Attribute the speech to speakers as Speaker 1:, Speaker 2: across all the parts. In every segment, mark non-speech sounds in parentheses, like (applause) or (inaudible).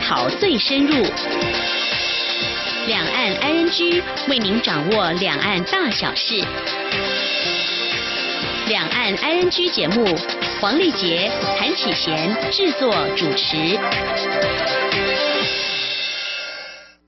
Speaker 1: 考最深入。两岸 ING 为您掌握两岸大小事。两岸 ING 节目，黄丽杰、谭启贤制作主持。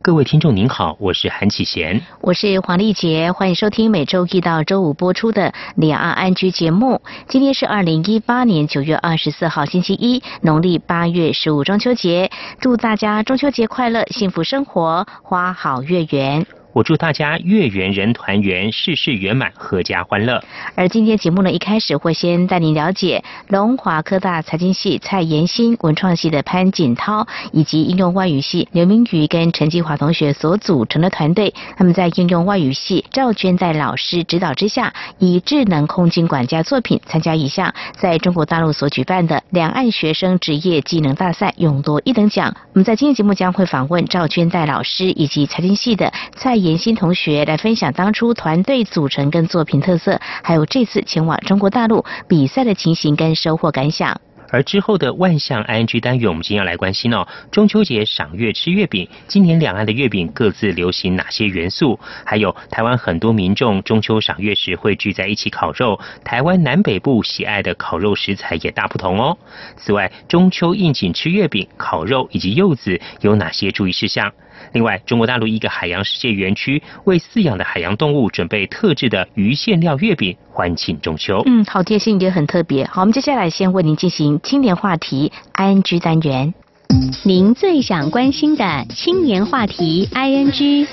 Speaker 2: 各位听众您好，我是韩启贤，
Speaker 3: 我是黄丽杰，欢迎收听每周一到周五播出的两岸安居节目。今天是二零一八年九月二十四号星期一，农历八月十五中秋节，祝大家中秋节快乐，幸福生活，花好月圆。
Speaker 2: 我祝大家月圆人团圆，事事圆满，阖家欢乐。
Speaker 3: 而今天节目呢，一开始会先带您了解龙华科大财经系蔡延新、文创系的潘锦涛，以及应用外语系刘明宇跟陈继华同学所组成的团队。他们在应用外语系赵娟在老师指导之下，以智能空间管家作品参加一项在中国大陆所举办的两岸学生职业技能大赛，勇夺一等奖。我们在今天节目将会访问赵娟在老师以及财经系的蔡延。新同学来分享当初团队组成跟作品特色，还有这次前往中国大陆比赛的情形跟收获感想。
Speaker 2: 而之后的万象 ING 单元，我们今天要来关心哦，中秋节赏月吃月饼，今年两岸的月饼各自流行哪些元素？还有台湾很多民众中秋赏月时会聚在一起烤肉，台湾南北部喜爱的烤肉食材也大不同哦。此外，中秋应景吃月饼、烤肉以及柚子有哪些注意事项？另外，中国大陆一个海洋世界园区为饲养的海洋动物准备特制的鱼馅料月饼，欢庆中秋。
Speaker 3: 嗯，好贴心也很特别。好，我们接下来先为您进行青年话题 ING 单元，
Speaker 1: 您最想关心的青年话题 ING。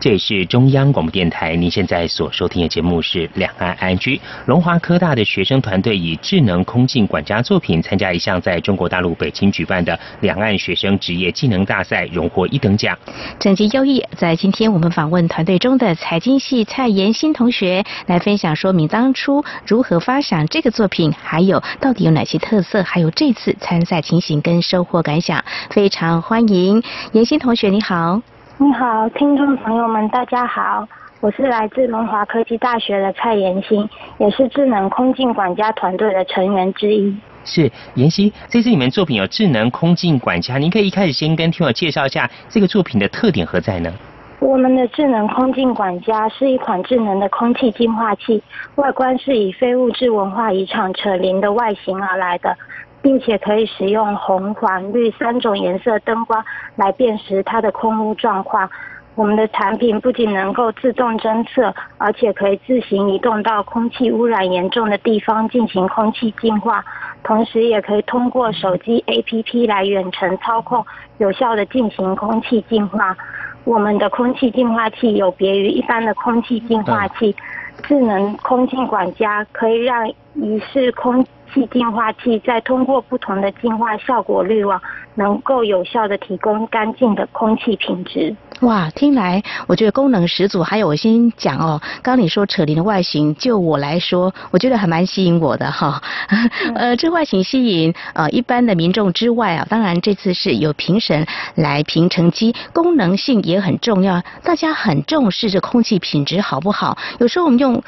Speaker 2: 这里是中央广播电台，您现在所收听的节目是《两岸安居》。龙华科大的学生团队以智能空镜管家作品参加一项在中国大陆北京举办的两岸学生职业技能大赛，荣获一等奖，
Speaker 3: 成绩优异。在今天我们访问团队中的财经系蔡延新同学，来分享说明当初如何发想这个作品，还有到底有哪些特色，还有这次参赛情形跟收获感想。非常欢迎延新同学，你好。
Speaker 4: 你好，听众朋友们，大家好，我是来自龙华科技大学的蔡妍欣，也是智能空境管家团队的成员之一。
Speaker 2: 是妍希，这次你们作品有智能空境管家，您可以一开始先跟听友介绍一下这个作品的特点何在呢？
Speaker 4: 我们的智能空境管家是一款智能的空气净化器，外观是以非物质文化遗产扯铃的外形而来的。并且可以使用红、黄、绿三种颜色灯光来辨识它的空污状况。我们的产品不仅能够自动侦测，而且可以自行移动到空气污染严重的地方进行空气净化，同时也可以通过手机 APP 来远程操控，有效的进行空气净化。我们的空气净化器有别于一般的空气净化器，智能空气管家可以让仪式空。气净化器再通过不同的净化效果滤网，能够有效的提供干净的空气品质。
Speaker 3: 哇，听来我觉得功能十足。还有我先讲哦，刚你说扯铃的外形，就我来说，我觉得还蛮吸引我的哈。(laughs) 呃，这外形吸引呃一般的民众之外啊，当然这次是有评审来评成绩，功能性也很重要。大家很重视这空气品质好不好？有时候我们用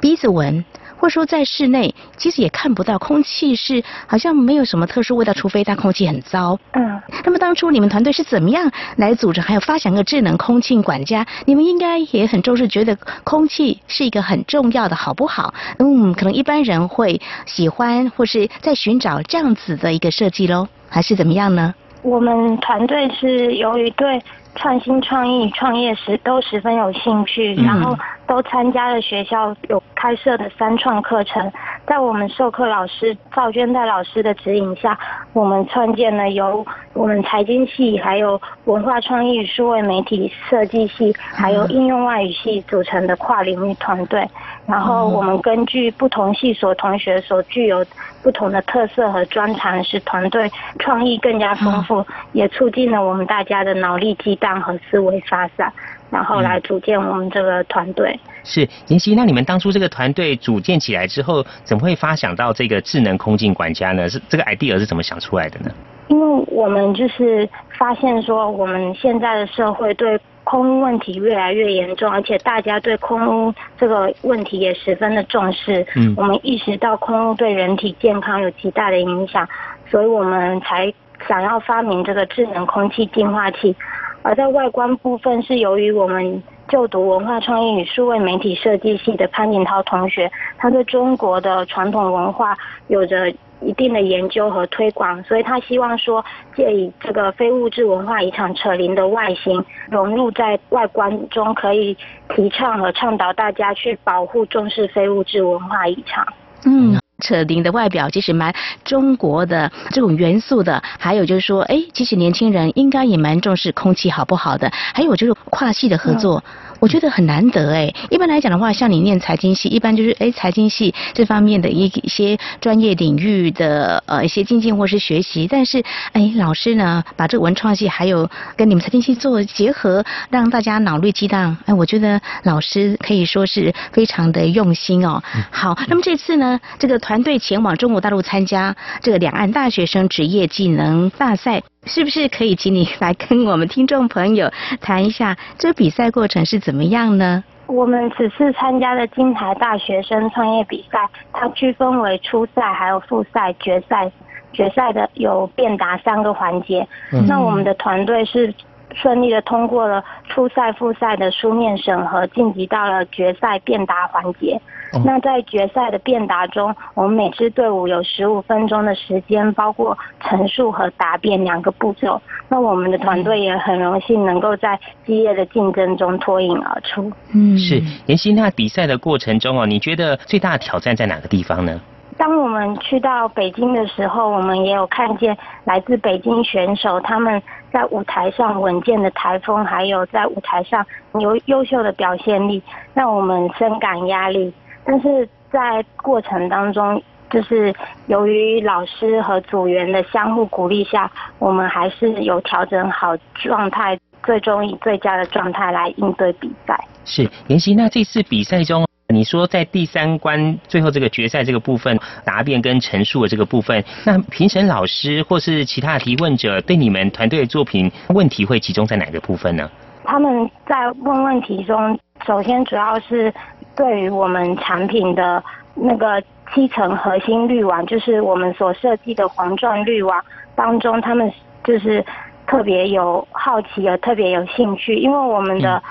Speaker 3: 鼻子闻。说在室内，其实也看不到空气是好像没有什么特殊味道，除非它空气很糟。
Speaker 4: 嗯。
Speaker 3: 那么当初你们团队是怎么样来组织，还有发想个智能空气管家？你们应该也很重视，觉得空气是一个很重要的，好不好？嗯，可能一般人会喜欢或是在寻找这样子的一个设计喽，还是怎么样呢？
Speaker 4: 我们团队是由于对创新创意创业时都十分有兴趣，然后。都参加了学校有开设的三创课程，在我们授课老师赵娟代老师的指引下，我们创建了由我们财经系、还有文化创意与数位媒体设计系、还有应用外语系组成的跨领域团队。然后我们根据不同系所同学所具有不同的特色和专长，使团队创意更加丰富，也促进了我们大家的脑力激荡和思维发散。然后来组建我们这个团队。
Speaker 2: 是妍希，那你们当初这个团队组建起来之后，怎么会发想到这个智能空境管家呢？是这个 idea 是怎么想出来的呢？
Speaker 4: 因为我们就是发现说，我们现在的社会对空污问题越来越严重，而且大家对空污这个问题也十分的重视。嗯，我们意识到空污对人体健康有极大的影响。所以我们才想要发明这个智能空气净化器。而在外观部分，是由于我们就读文化创意与数位媒体设计系的潘景涛同学，他对中国的传统文化有着一定的研究和推广，所以他希望说借以这个非物质文化遗产扯铃的外形融入在外观中，可以提倡和倡导大家去保护重视非物质文化遗产。
Speaker 3: 嗯。扯铃的外表其实蛮中国的这种元素的，还有就是说，哎，其实年轻人应该也蛮重视空气好不好的，还有就是跨系的合作。我觉得很难得哎，一般来讲的话，像你念财经系，一般就是哎财经系这方面的一一些专业领域的呃一些精进或是学习，但是哎老师呢把这个文创系还有跟你们财经系做结合，让大家脑力激荡，哎，我觉得老师可以说是非常的用心哦。好，那么这次呢，这个团队前往中国大陆参加这个两岸大学生职业技能大赛。是不是可以请你来跟我们听众朋友谈一下这比赛过程是怎么样呢？
Speaker 4: 我们此次参加的金台大学生创业比赛，它区分为初赛、还有复赛、决赛。决赛的有变答三个环节。那我们的团队是顺利的通过了初赛、复赛的书面审核，晋级到了决赛辩答环节。那在决赛的辩答中，我们每支队伍有十五分钟的时间，包括陈述和答辩两个步骤。那我们的团队也很荣幸能够在激烈的竞争中脱颖而出。
Speaker 2: 嗯，是妍希。那比赛的过程中哦，你觉得最大的挑战在哪个地方呢？
Speaker 4: 当我们去到北京的时候，我们也有看见来自北京选手他们在舞台上稳健的台风，还有在舞台上有优秀的表现力，让我们深感压力。但是在过程当中，就是由于老师和组员的相互鼓励下，我们还是有调整好状态，最终以最佳的状态来应对比赛。
Speaker 2: 是妍希，那这次比赛中，你说在第三关最后这个决赛这个部分答辩跟陈述的这个部分，那评审老师或是其他的提问者对你们团队的作品问题会集中在哪个部分呢？
Speaker 4: 他们在问问题中，首先主要是。对于我们产品的那个七层核心滤网，就是我们所设计的黄钻滤网当中，他们就是特别有好奇，也特别有兴趣，因为我们的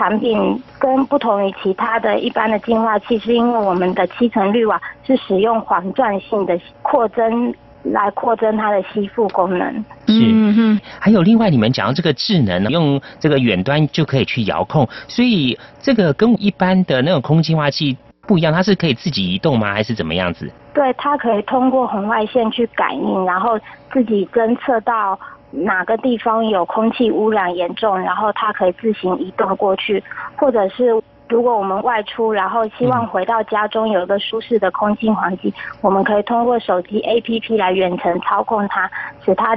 Speaker 4: 产品跟不同于其他的一般的净化器，是因为我们的七层滤网是使用环钻性的扩增。来扩增它的吸附功能。
Speaker 2: 是，还有另外你们讲到这个智能，用这个远端就可以去遥控，所以这个跟一般的那种空净化器不一样，它是可以自己移动吗？还是怎么样子？
Speaker 4: 对，它可以通过红外线去感应，然后自己侦测到哪个地方有空气污染严重，然后它可以自行移动过去，或者是。如果我们外出，然后希望回到家中有一个舒适的空气环境，我们可以通过手机 APP 来远程操控它，使它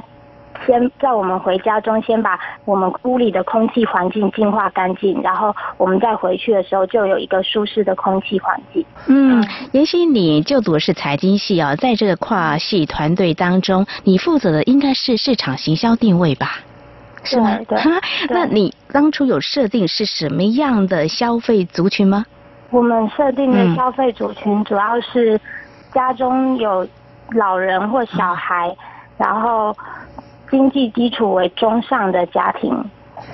Speaker 4: 先在我们回家中先把我们屋里的空气环境净化干净，然后我们再回去的时候就有一个舒适的空气环境。
Speaker 3: 嗯，妍希，你就读的是财经系啊，在这个跨系团队当中，你负责的应该是市场行销定位吧？
Speaker 4: 是吗？对。(laughs)
Speaker 3: 那你当初有设定是什么样的消费族群吗？
Speaker 4: 我们设定的消费族群主要是家中有老人或小孩，然后经济基础为中上的家庭。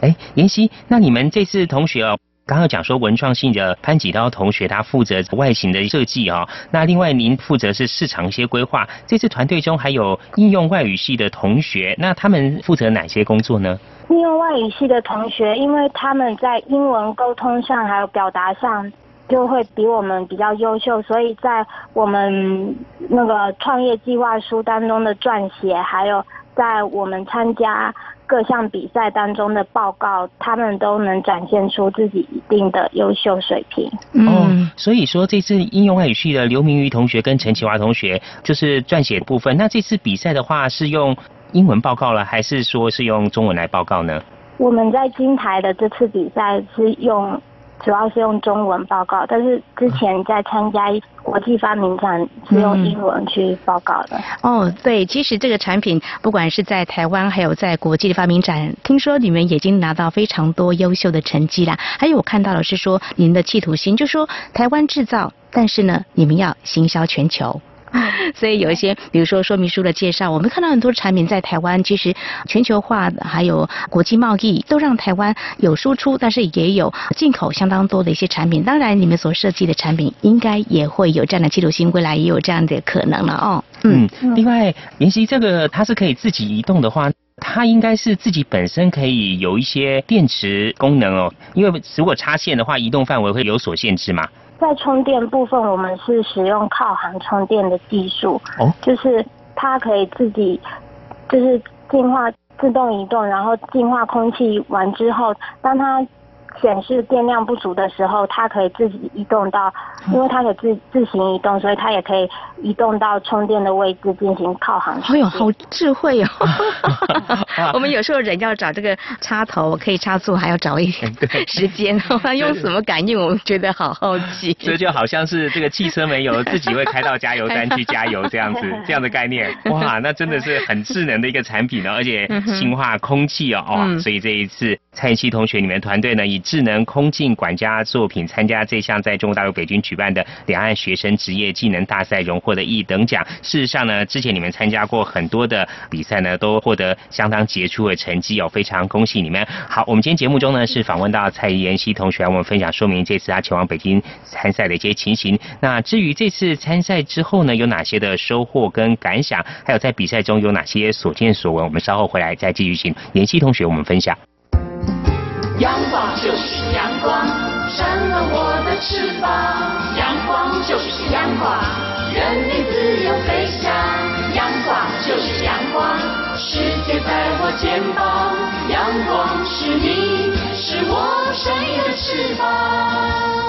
Speaker 2: 哎，妍希，那你们这次同学哦。刚刚讲说文创性的潘几刀同学，他负责外形的设计哦。那另外您负责是市场一些规划。这次团队中还有应用外语系的同学，那他们负责哪些工作呢？
Speaker 4: 应用外语系的同学，因为他们在英文沟通上还有表达上就会比我们比较优秀，所以在我们那个创业计划书当中的撰写，还有在我们参加。各项比赛当中的报告，他们都能展现出自己一定的优秀水平。
Speaker 2: 嗯，所以说这次应用外语系的刘明瑜同学跟陈启华同学就是撰写部分。那这次比赛的话是用英文报告了，还是说是用中文来报告呢？
Speaker 4: 我们在金台的这次比赛是用。主要是用中文报告，但是之前在参加国际发明展是用英文去报告的。
Speaker 3: 哦，对，其实这个产品不管是在台湾，还有在国际的发明展，听说你们已经拿到非常多优秀的成绩啦。还有我看到的是说，您的企图心，就说台湾制造，但是呢，你们要行销全球。(laughs) 所以有一些，比如说说明书的介绍，我们看到很多产品在台湾，其实全球化还有国际贸易都让台湾有输出，但是也有进口相当多的一些产品。当然，你们所设计的产品应该也会有这样的记录性，未来也有这样的可能了哦。
Speaker 2: 嗯，另外，妍希这个它是可以自己移动的话。它应该是自己本身可以有一些电池功能哦，因为如果插线的话，移动范围会有所限制嘛。
Speaker 4: 在充电部分，我们是使用靠行充电的技术，哦，就是它可以自己就是净化自动移动，然后净化空气完之后，当它。显示电量不足的时候，它可以自己移动到，因为它可以自自行移动，所以它也可以移动到充电的位置进行靠航。
Speaker 3: 哎呦，好智慧哦！(laughs) 我们有时候人要找这个插头可以插座，还要找一点时间，它用什么感应？我们觉得好好奇。(laughs)
Speaker 2: 这就好像是这个汽车没有自己会开到加油站去加油这样子，(laughs) 这样的概念。哇，那真的是很智能的一个产品呢，而且净化空气哦哦，所以这一次蔡妍希同学你们团队呢以智能空净管家作品参加这项在中国大陆北京举办的两岸学生职业技能大赛，荣获的一等奖。事实上呢，之前你们参加过很多的比赛呢，都获得相当杰出的成绩哦，非常恭喜你们。好，我们今天节目中呢是访问到蔡妍希同学，我们分享说明这次他前往北京参赛的一些情形。那至于这次参赛之后呢，有哪些的收获跟感想，还有在比赛中有哪些所见所闻，我们稍后回来再继续请妍希同学我们分享。阳光就是阳光，扇了我的翅膀。阳光就是阳光，任你自由飞翔。阳光就是阳光，世界在我肩膀。阳光是你，是我生命的翅膀。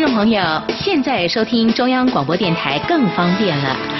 Speaker 1: 听众朋友，现在收听中央广播电台更方便了。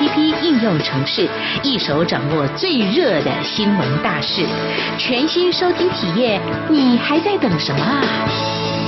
Speaker 1: APP 应用程式，一手掌握最热的新闻大事，全新收听体验，你还在等什么啊？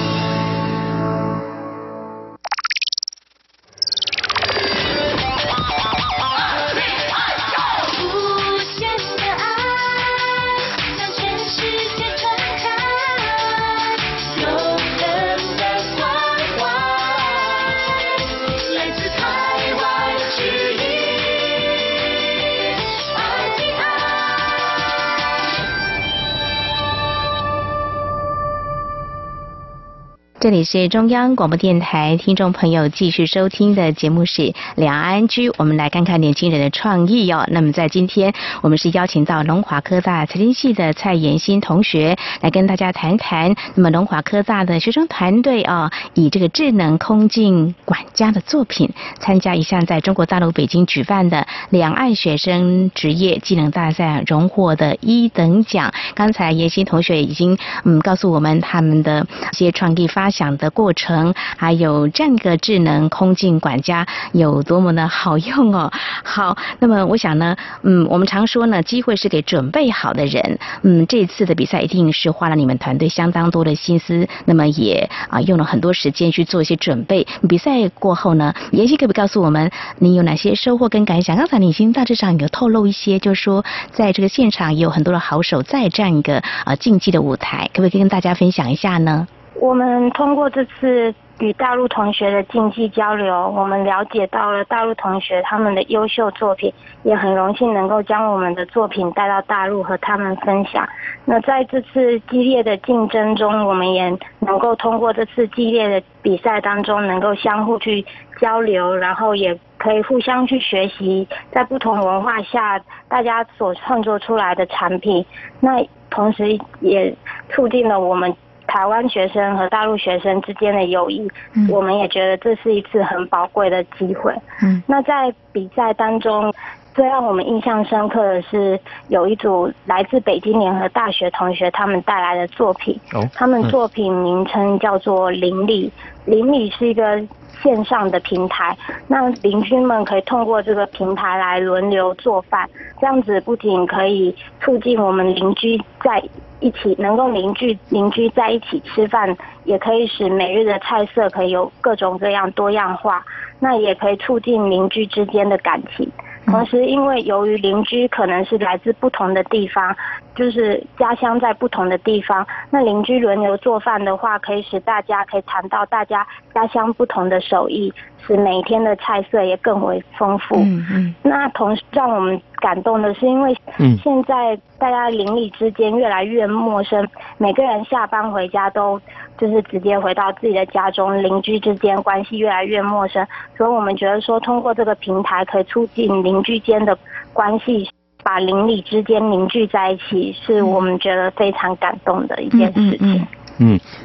Speaker 3: 这里是中央广播电台，听众朋友继续收听的节目是两岸居，我们来看看年轻人的创意哦。那么在今天，我们是邀请到龙华科大财经系的蔡妍欣同学来跟大家谈谈。那么龙华科大的学生团队啊，以这个智能空镜管家的作品，参加一项在中国大陆北京举办的两岸学生职业技能大赛，荣获的一等奖。刚才妍欣同学已经嗯告诉我们他们的一些创意发。想的过程，还有这样一个智能空镜管家有多么的好用哦。好，那么我想呢，嗯，我们常说呢，机会是给准备好的人。嗯，这次的比赛一定是花了你们团队相当多的心思，那么也啊用了很多时间去做一些准备。比赛过后呢，妍希可不可以告诉我们，你有哪些收获跟感想？刚才你已经大致上有透露一些，就是说在这个现场也有很多的好手在这样一个啊竞技的舞台，可不可以跟大家分享一下呢？
Speaker 4: 我们通过这次与大陆同学的竞技交流，我们了解到了大陆同学他们的优秀作品，也很荣幸能够将我们的作品带到大陆和他们分享。那在这次激烈的竞争中，我们也能够通过这次激烈的比赛当中，能够相互去交流，然后也可以互相去学习，在不同文化下大家所创作出来的产品。那同时也促进了我们。台湾学生和大陆学生之间的友谊，我们也觉得这是一次很宝贵的机会。嗯，那在比赛当中，最让我们印象深刻的是有一组来自北京联合大学同学他们带来的作品。哦，他们作品名称叫做“邻里”，邻里是一个线上的平台，那邻居们可以通过这个平台来轮流做饭，这样子不仅可以促进我们邻居在。一起能够邻居邻居在一起吃饭，也可以使每日的菜色可以有各种各样多样化，那也可以促进邻居之间的感情。同时，因为由于邻居可能是来自不同的地方，就是家乡在不同的地方，那邻居轮流做饭的话，可以使大家可以谈到大家家乡不同的手艺。使每一天的菜色也更为丰富。嗯嗯。那同时让我们感动的是，因为现在大家邻里之间越来越陌生，每个人下班回家都就是直接回到自己的家中，邻居之间关系越来越陌生。所以我们觉得说，通过这个平台可以促进邻居间的关系，把邻里之间凝聚在一起，是我们觉得非常感动的一件事情。
Speaker 2: 嗯，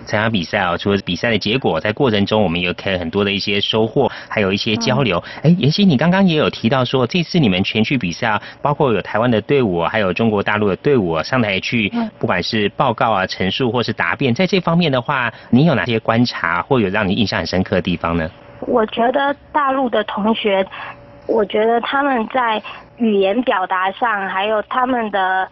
Speaker 2: 参加比赛啊，除了比赛的结果，在过程中我们也可以很多的一些收获，还有一些交流。哎，妍希，你刚刚也有提到说，这次你们全去比赛啊，包括有台湾的队伍，还有中国大陆的队伍上台去，不管是报告啊、陈述或是答辩，在这方面的话，你有哪些观察，或有让你印象很深刻的地方呢？
Speaker 4: 我觉得大陆的同学，我觉得他们在语言表达上，还有他们的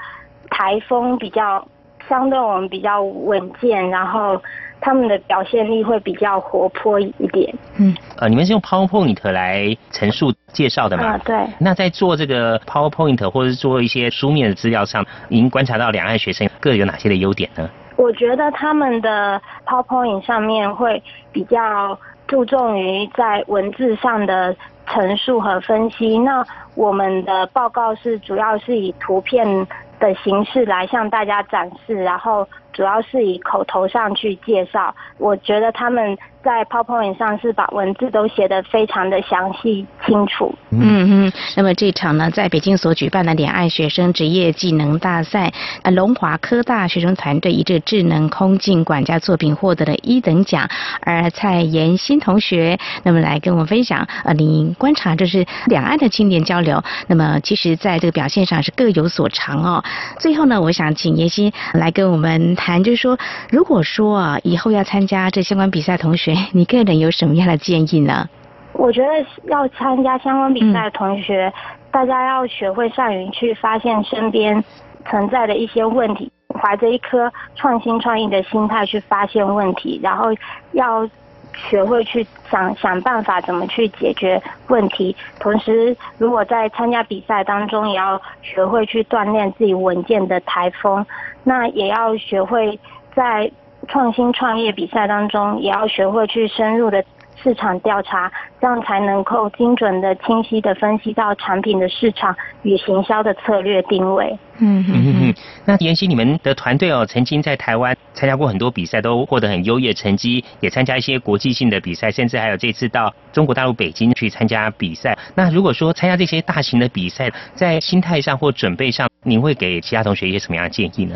Speaker 4: 台风比较。相对我们比较稳健，然后他们的表现力会比较活泼一点。
Speaker 2: 嗯，呃，你们是用 PowerPoint 来陈述介绍的吗？
Speaker 4: 啊，对。
Speaker 2: 那在做这个 PowerPoint 或者是做一些书面的资料上，您观察到两岸学生各有哪些的优点呢？
Speaker 4: 我觉得他们的 PowerPoint 上面会比较注重于在文字上的陈述和分析。那我们的报告是主要是以图片。的形式来向大家展示，然后主要是以口头上去介绍。我觉得他们。在 PowerPoint 上是把文字都写得非常的详细清楚。
Speaker 3: 嗯嗯。那么这场呢，在北京所举办的两岸学生职业技能大赛，呃，龙华科大学生团队以这智能空镜管家作品获得了一等奖。而蔡妍新同学，那么来跟我们分享，呃，您观察这是两岸的青年交流。那么其实在这个表现上是各有所长哦。最后呢，我想请妍希来跟我们谈，就是说，如果说啊，以后要参加这相关比赛，同学。你个人有什么样的建议呢？
Speaker 4: 我觉得要参加相关比赛的同学，大家要学会善于去发现身边存在的一些问题，怀着一颗创新创意的心态去发现问题，然后要学会去想想办法怎么去解决问题。同时，如果在参加比赛当中，也要学会去锻炼自己稳健的台风。那也要学会在。创新创业比赛当中，也要学会去深入的市场调查，这样才能够精准的、清晰的分析到产品的市场与行销的策略定位。
Speaker 2: 嗯嗯嗯。那妍希，你们的团队哦，曾经在台湾参加过很多比赛，都获得很优异的成绩，也参加一些国际性的比赛，甚至还有这次到中国大陆北京去参加比赛。那如果说参加这些大型的比赛，在心态上或准备上，您会给其他同学一些什么样的建议呢？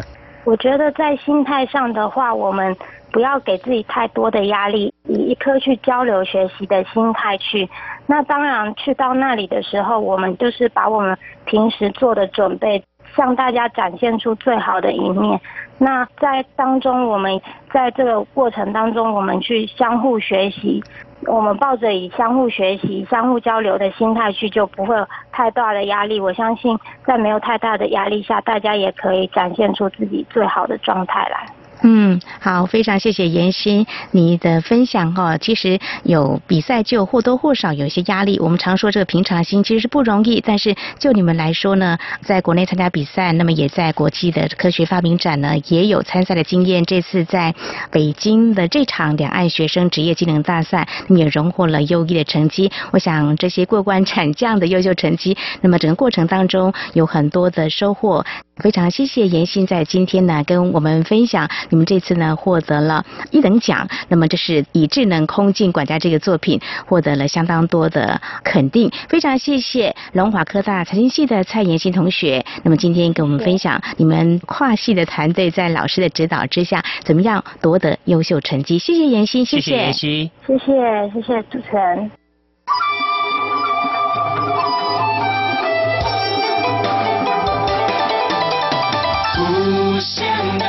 Speaker 4: 我觉得在心态上的话，我们不要给自己太多的压力，以一颗去交流学习的心态去。那当然，去到那里的时候，我们就是把我们平时做的准备向大家展现出最好的一面。那在当中，我们在这个过程当中，我们去相互学习，我们抱着以相互学习、相互交流的心态去，就不会有太大的压力。我相信，在没有太大的压力下，大家也可以展现出自己最好的状态来。
Speaker 3: 嗯，好，非常谢谢妍希你的分享哈。其实有比赛就或多或少有一些压力。我们常说这个平常心其实是不容易，但是就你们来说呢，在国内参加比赛，那么也在国际的科学发明展呢也有参赛的经验。这次在北京的这场两岸学生职业技能大赛，那么也荣获了优异的成绩。我想这些过关斩将的优秀成绩，那么整个过程当中有很多的收获。非常谢谢妍希在今天呢跟我们分享。你们这次呢获得了一等奖，那么这是以智能空镜管家这个作品获得了相当多的肯定，非常谢谢龙华科大财经系的蔡妍新同学。那么今天跟我们分享你们跨系的团队在老师的指导之下怎么样夺得优秀成绩，谢谢妍希，
Speaker 2: 谢谢妍希，
Speaker 4: 谢谢谢谢主持人。无限的爱。向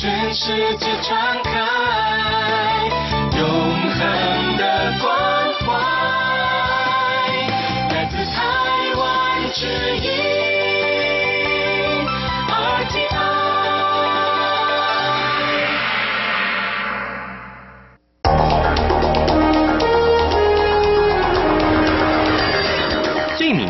Speaker 4: 全世界传开，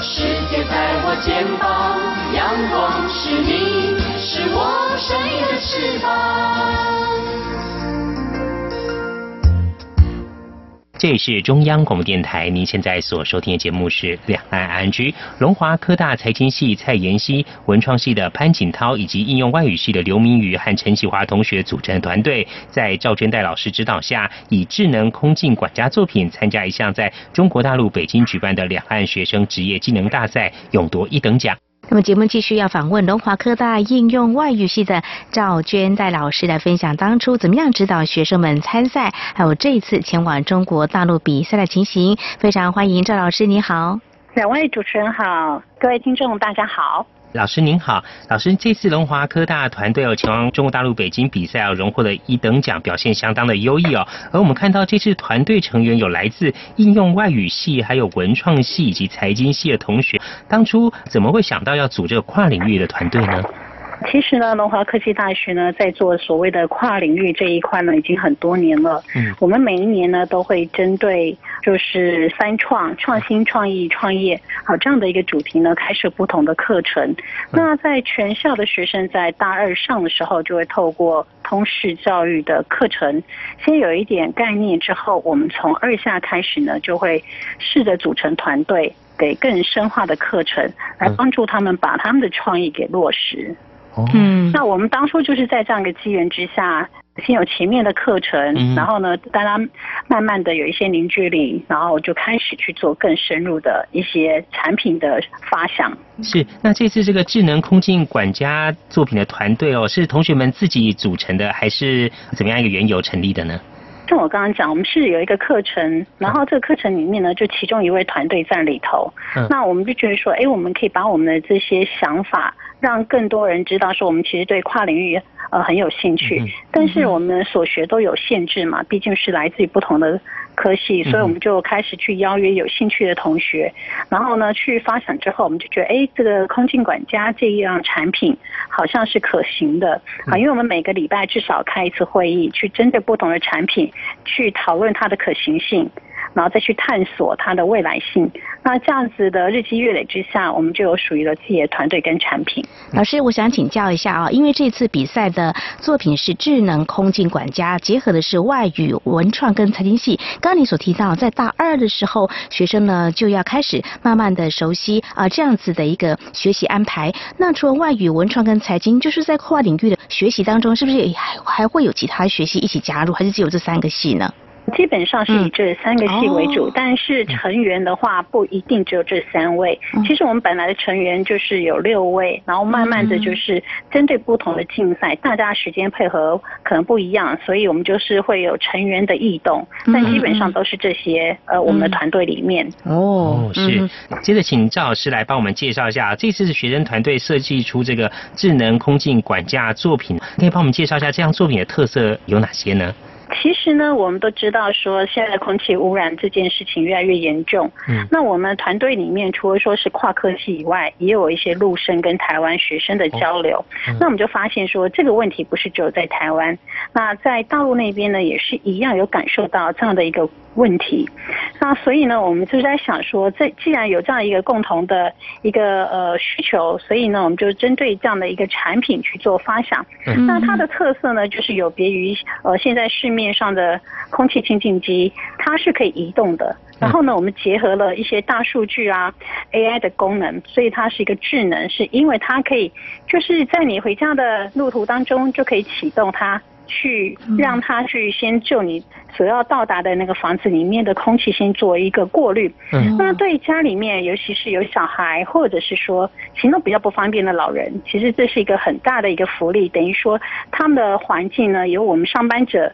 Speaker 5: 世界在我肩膀，阳光是你，是我生命的翅膀。
Speaker 2: 这里是中央广播电台，您现在所收听的节目是《两岸安居》。龙华科大财经系蔡妍希、文创系的潘锦涛以及应用外语系的刘明宇和陈启华同学组成的团队，在赵娟代老师指导下，以智能空镜管家作品参加一项在中国大陆北京举办的两岸学生职业技能大赛，勇夺一等奖。
Speaker 3: 那么节目继续要访问龙华科大应用外语系的赵娟代老师来分享当初怎么样指导学生们参赛，还有这一次前往中国大陆比赛的情形。非常欢迎赵老师，你好。
Speaker 6: 两位主持人好，各位听众大家好。
Speaker 2: 老师您好，老师这次龙华科大团队哦前往中国大陆北京比赛哦，荣获了一等奖，表现相当的优异哦。而我们看到这次团队成员有来自应用外语系、还有文创系以及财经系的同学，当初怎么会想到要组这个跨领域的团队呢？
Speaker 6: 其实呢，龙华科技大学呢，在做所谓的跨领域这一块呢，已经很多年了。
Speaker 2: 嗯，
Speaker 6: 我们每一年呢，都会针对就是三创、创新、创意、创业，好这样的一个主题呢，开设不同的课程。那在全校的学生在大二上的时候，就会透过通识教育的课程，先有一点概念之后，我们从二下开始呢，就会试着组成团队，给更深化的课程，来帮助他们把他们的创意给落实。
Speaker 2: 嗯，
Speaker 6: 那我们当初就是在这样一个机缘之下，先有前面的课程，
Speaker 2: 嗯
Speaker 6: 然后呢，大家慢慢的有一些凝聚力，然后就开始去做更深入的一些产品的发想。
Speaker 2: 是。那这次这个智能空境管家作品的团队哦，是同学们自己组成的，还是怎么样一个缘由成立的呢？
Speaker 6: 像我刚刚讲，我们是有一个课程，然后这个课程里面呢，就其中一位团队在里头。
Speaker 2: 嗯。
Speaker 6: 那我们就觉得说，哎，我们可以把我们的这些想法，让更多人知道，说我们其实对跨领域呃很有兴趣，
Speaker 2: 嗯
Speaker 6: 但是我们所学都有限制嘛，毕竟是来自于不同的科系，所以我们就开始去邀约有兴趣的同学，然后呢去发展之后，我们就觉得，哎，这个空镜管家这一样产品好像是可行的。啊，因为我们每个礼拜至少开一次会议，去针对不同的产品去讨论它的可行性。然后再去探索它的未来性。那这样子的日积月累之下，我们就有属于了自己的团队跟产品。
Speaker 3: 老师，我想请教一下啊，因为这次比赛的作品是智能空镜管家，结合的是外语、文创跟财经系。刚刚你所提到，在大二的时候，学生呢就要开始慢慢的熟悉啊、这样子的一个学习安排。那除了外语、文创跟财经，就是在跨领域的学习当中，是不是也还还会有其他学习一起加入，还是只有这三个系呢？
Speaker 6: 基本上是以这三个系为主，
Speaker 3: 哦
Speaker 6: 但是成员的话不一定只有这三位。
Speaker 3: 嗯
Speaker 6: 其实我们本来的成员就是有六位，然后慢慢的就是针对不同的竞赛，大家时间配合可能不一样，所以我们就是会有成员的异动，
Speaker 3: 嗯
Speaker 6: 但基本上都是这些呃我们的团队里面。
Speaker 2: 哦，是
Speaker 3: 嗯。
Speaker 2: 接着请赵老师来帮我们介绍一下，这次是学生团队设计出这个智能空镜管家作品，可以帮我们介绍一下这样作品的特色有哪些呢？
Speaker 6: 其实呢，我们都知道说现在的空气污染这件事情越来越严重。
Speaker 2: 嗯
Speaker 6: 那我们团队里面除了说是跨科系以外，也有一些陆生跟台湾学生的交流。
Speaker 2: 嗯
Speaker 6: 那我们就发现说，这个问题不是只有在台湾，那在大陆那边呢，也是一样有感受到这样的一个问题。那所以呢，我们就在想说，这既然有这样一个共同的一个呃需求，所以呢，我们就针对这样的一个产品去做发想。
Speaker 2: 嗯
Speaker 6: 那它的特色呢，就是有别于呃现在市面上的空气清净机，它是可以移动的。然后呢，我们结合了一些大数据啊、AI 的功能，所以它是一个智能，是因为它可以就是在你回家的路途当中就可以启动它。去让它去先就你所要到达的那个房子里面的空气先做一个过滤，
Speaker 2: 嗯
Speaker 6: 那对家里面，尤其是有小孩，或者是说行动比较不方便的老人，其实这是一个很大的一个福利。等于说，他们的环境呢，由我们上班者、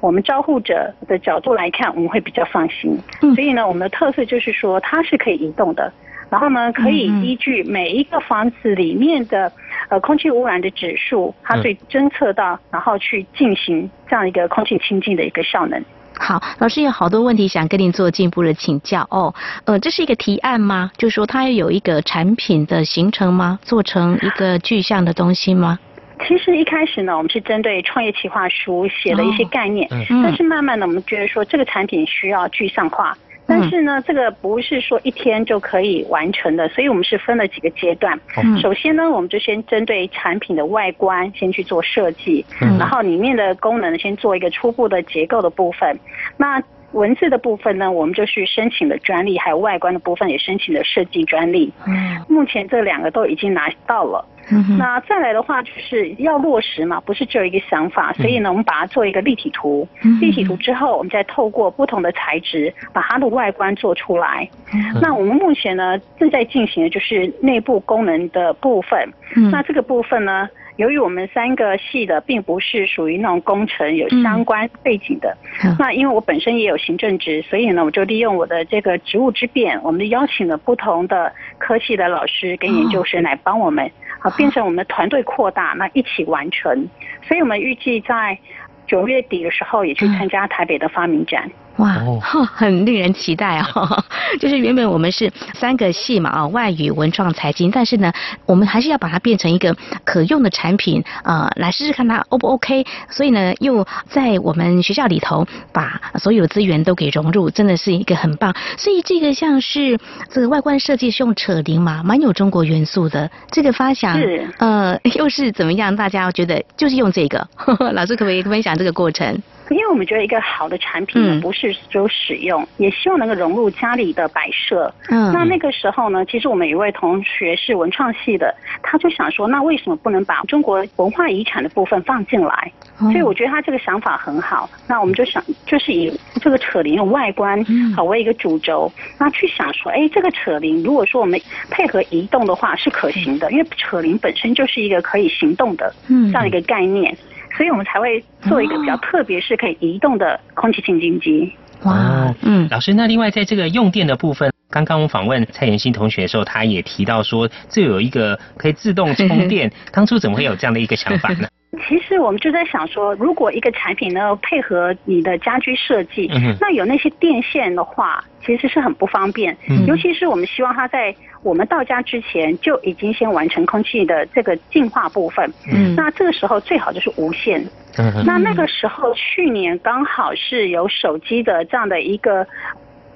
Speaker 6: 我们招呼者的角度来看，我们会比较放心。
Speaker 3: 嗯
Speaker 6: 所以呢，我们的特色就是说，它是可以移动的。然后呢，可以依据每一个房子里面的呃空气污染的指数，它
Speaker 2: 嗯
Speaker 6: 去侦测到，然后去进行这样一个空气清净的一个效能。
Speaker 3: 好，老师有好多问题想跟您做进一步的请教哦。呃，这是一个提案吗？就是说它有一个产品的形成吗？做成一个具象的东西吗？
Speaker 6: 其实一开始呢，我们是针对创业企划书写了一些概念，但是慢慢的我们觉得说这个产品需要具象化。但是呢，这个不是说一天就可以完成的，所以我们是分了几个阶段。
Speaker 3: 嗯
Speaker 6: 首先呢，我们就先针对产品的外观先去做设计，
Speaker 2: 嗯
Speaker 6: 然后里面的功能先做一个初步的结构的部分。那文字的部分呢，我们就去申请了专利，还有外观的部分也申请了设计专利。
Speaker 3: 嗯
Speaker 6: 目前这两个都已经拿到了。
Speaker 3: 嗯
Speaker 6: 那再来的话，就是要落实嘛，不是只有一个想法，所以呢，我们把它做一个立体图。
Speaker 3: 嗯
Speaker 6: 立体图之后，我们再透过不同的材质，把它的外观做出来。
Speaker 3: 嗯
Speaker 6: 那我们目前呢，正在进行的就是内部功能的部分。
Speaker 3: 嗯
Speaker 6: 那这个部分呢，由于我们三个系的并不是属于那种工程有相关背景的，
Speaker 3: 嗯
Speaker 6: 那因为我本身也有行政职，所以呢，我就利用我的这个职务之便，我们邀请了不同的科系的老师跟研究生来帮我们，好变成我们的团队扩大，那一起完成。所以我们预计在九月底的时候也去参加台北的发明展。
Speaker 3: 哇，(laughs) 很令人期待哦！(laughs) 就是原本我们是三个系嘛，啊，外语、文创、财经，但是呢，我们还是要把它变成一个可用的产品，呃，来试试看它 O 不 OK。所以呢，又在我们学校里头把所有资源都给融入，真的是一个很棒。所以这个像是这个外观设计是用扯铃嘛，蛮有中国元素的。这个发想
Speaker 6: 是
Speaker 3: 呃，又是怎么样？大家觉得就是用这个，呵 (laughs) 呵老师可不可以分享这个过程？
Speaker 6: 因为我们觉得一个好的产品呢，不是只有使用，也希望能够融入家里的摆设。嗯，那那个时候呢，其实我们有一位同学是文创系的，他就想说，那为什么不能把中国文化遗产的部分放进来？所以我觉得他这个想法很好。那我们就想，就是以这个扯铃的外观好为一个主轴，那去想说，哎，这个扯铃如果说我们配合移动的话是可行的，因为扯铃本身就是一个可以行动的这样一个概念。所以我们才会做一个比较特别，是可以移动的空气清新机。
Speaker 2: 哇，嗯，老师，那另外在这个用电的部分，刚刚我访问蔡妍欣同学的时候，他也提到说，这有一个可以自动充电。当初怎么会有这样的一个想法呢？
Speaker 6: 其实我们就在想说，如果一个产品呢配合你的家居设计，那有那些电线的话，其实是很不方便。尤其是我们希望它在我们到家之前就已经先完成空气的这个净化部分。嗯，那这个时候最好就是无线。嗯，那那个时候去年刚好是有手机的这样的一个。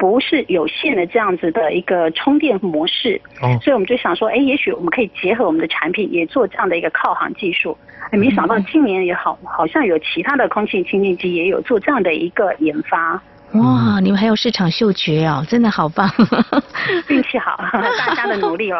Speaker 6: 不是有线的这样子的一个充电模式，所以我们就想说，哎，也许我们可以结合我们的产品，也做这样的一个靠航技术。没想到今年也好，好像有其他的空气清净机也有做这样的一个研发。
Speaker 3: 哇，你们还有市场嗅觉哦，真的好棒！(laughs)
Speaker 6: 运气好，(laughs) 大家的努力了。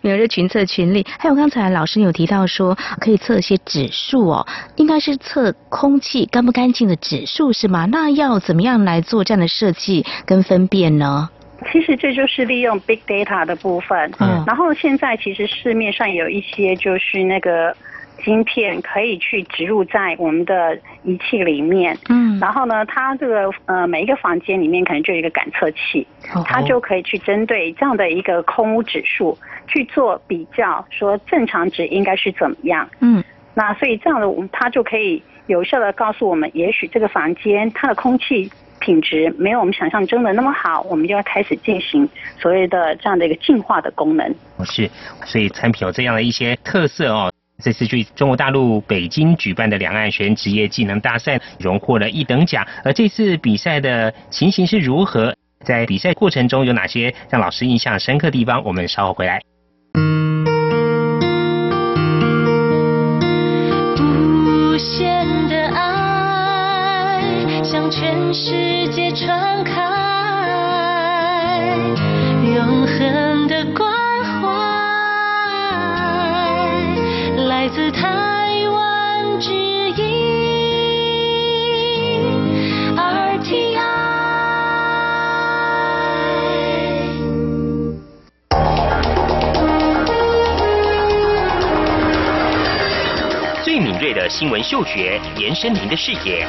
Speaker 3: 没有这群策群力，还有刚才老师有提到说可以测一些指数哦，应该是测空气干不干净的指数是吗？那要怎么样来做这样的设计跟分辨呢？
Speaker 6: 其实这就是利用 big data 的部分。嗯，然后现在其实市面上有一些就是那个。芯片可以去植入在我们的仪器里面，嗯，然后呢，它这个呃每一个房间里面可能就有一个感测器，它就可以去针对这样的一个空污指数去做比较，说正常值应该是怎么样，嗯，那所以这样的我们它就可以有效的告诉我们，也许这个房间它的空气品质没有我们想象中的那么好，我们就要开始进行所谓的这样的一个净化的功能。
Speaker 2: 是，所以产品有这样的一些特色哦。这次去中国大陆北京举办的两岸学职业技能大赛，荣获了一等奖。而这次比赛的情形是如何？在比赛过程中有哪些让老师印象深刻的地方？我们稍后回来。
Speaker 5: 无限的爱向全世界传开，自台湾之音 RTI。
Speaker 2: 最敏锐的新闻嗅觉，延伸您的视野，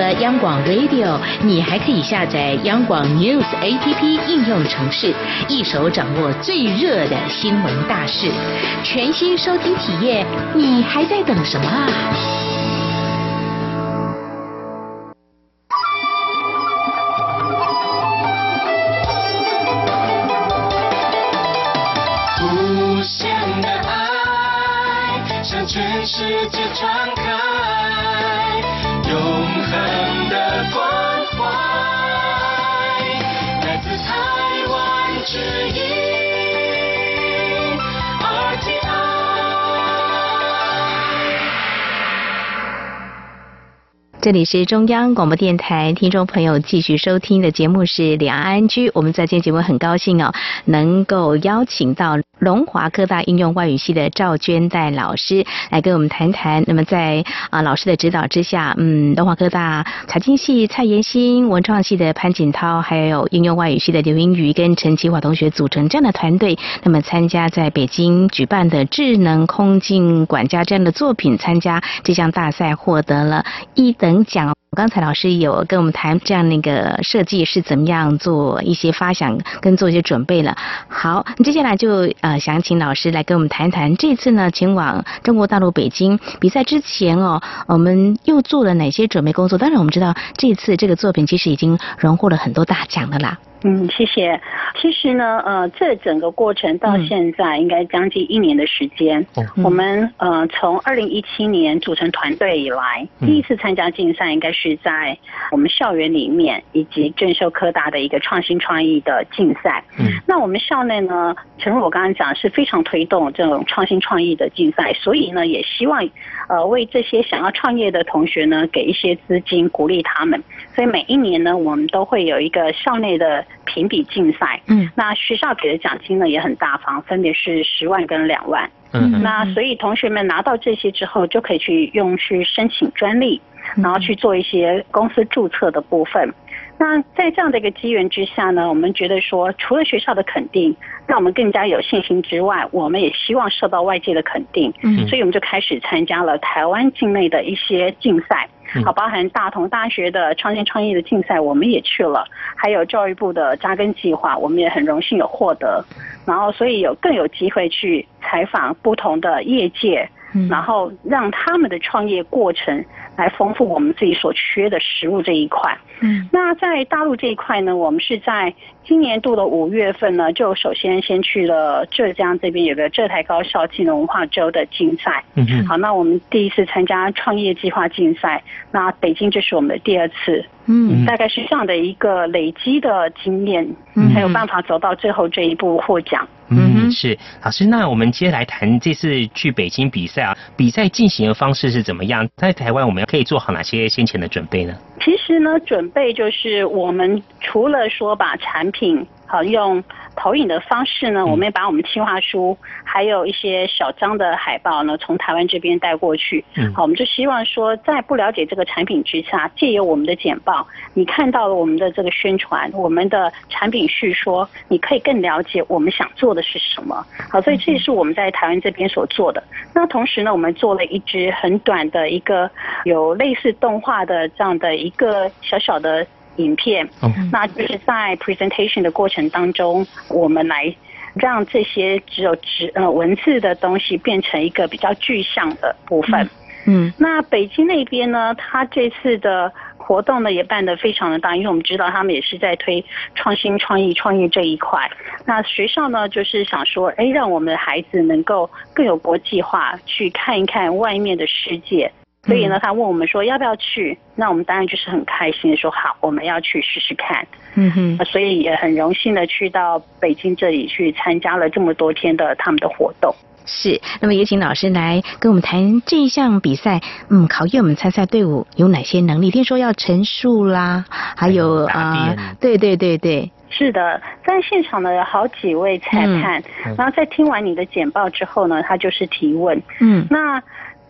Speaker 1: 了央广 Radio，你还可以下载央广 News APP 应用程式，一手掌握最热的新闻大事，全新收听体验，你还在等什么啊？
Speaker 5: 无限的爱向全世界传开，的关怀，来自台湾之音 RTI。
Speaker 3: 这里是中央广播电台，听众朋友继续收听的节目是《两岸安居》。我们在今天节目很高兴哦，能够邀请到龙华科大应用外语系的赵娟代老师来跟我们谈谈。那么在啊老师的指导之下，嗯，龙华科大财经系蔡妍欣、文创系的潘锦涛，还有应用外语系的刘英瑜跟陈其华同学组成这样的团队，那么参加在北京举办的智能空境管家这样的作品，参加这项大赛获得了一等奖。刚才老师有跟我们谈这样那个设计是怎么样做一些发想跟做一些准备了。好，接下来就呃想请老师来跟我们谈谈这次呢前往中国大陆北京比赛之前哦，我们又做了哪些准备工作？当然我们知道这次这个作品其实已经荣获了很多大奖的啦。
Speaker 6: 嗯，谢谢。其实呢，呃，这整个过程到现在应该将近一年的时间。我们呃从二零一七年组成团队以来，第一次参加竞赛应该是在我们校园里面，以及正修科大的一个创新创意的竞赛。嗯，那我们校内呢，诚如我刚刚讲，是非常推动这种创新创意的竞赛，所以呢，也希望呃为这些想要创业的同学呢，给一些资金鼓励他们。所以每一年呢，我们都会有一个校内的评比竞赛。嗯，那学校给的奖金呢也很大方，分别是十万跟两万。嗯，那所以同学们拿到这些之后，就可以去用去申请专利，然后去做一些公司注册的部分。那在这样的一个机缘之下呢，我们觉得说，除了学校的肯定，让我们更加有信心之外，我们也希望受到外界的肯定。嗯，所以我们就开始参加了台湾境内的一些竞赛。好，包含大同大学的创新创业的竞赛，我们也去了；还有教育部的扎根计划，我们也很荣幸有获得。然后，所以有更有机会去采访不同的业界，然后让他们的创业过程来丰富我们自己所缺的食物这一块。嗯，那在大陆这一块呢，我们是在今年度的五月份呢，就首先先去了浙江这边有个浙台高校技能文化周的竞赛。嗯嗯。好，那我们第一次参加创业计划竞赛，那北京这是我们的第二次。嗯，大概是这样的一个累积的经验，才有办法走到最后这一步获奖。
Speaker 2: 嗯，是老师，那我们接下来谈这次去北京比赛啊，比赛进行的方式是怎么样？在台湾我们可以做好哪些先前的准备呢？
Speaker 6: 其实呢，准备就是我们除了说把产品好用投影的方式呢，我们也把我们企划书还有一些小张的海报呢，从台湾这边带过去。嗯，好，我们就希望说，在不了解这个产品之下，借由我们的简报，你看到了我们的这个宣传，我们的产品叙说，你可以更了解我们想做的是什么。好，所以这也是我们在台湾这边所做的。那同时呢，我们做了一支很短的一个有类似动画的这样的一个小小的。影片，那就是在 presentation 的过程当中，我们来让这些只有只呃文字的东西变成一个比较具象的部分。嗯，那北京那边呢，他这次的活动呢也办得非常的大，因为我们知道他们也是在推创新创意创业这一块。那学校呢就是想说，哎，让我们的孩子能够更有国际化，去看一看外面的世界。所以呢，他问我们说要不要去，那我们当然就是很开心的说好，我们要去试试看。嗯哼，所以也很荣幸的去到北京这里去参加了这么多天的他们的活动。
Speaker 3: 是，那么也请老师来跟我们谈这一项比赛，嗯，考验我们参赛队伍有哪些能力？听说要陈述啦，还有啊，对对对对，
Speaker 6: 是的，在现场呢有好几位裁判，然后在听完你的简报之后呢，他就是提问。嗯，那。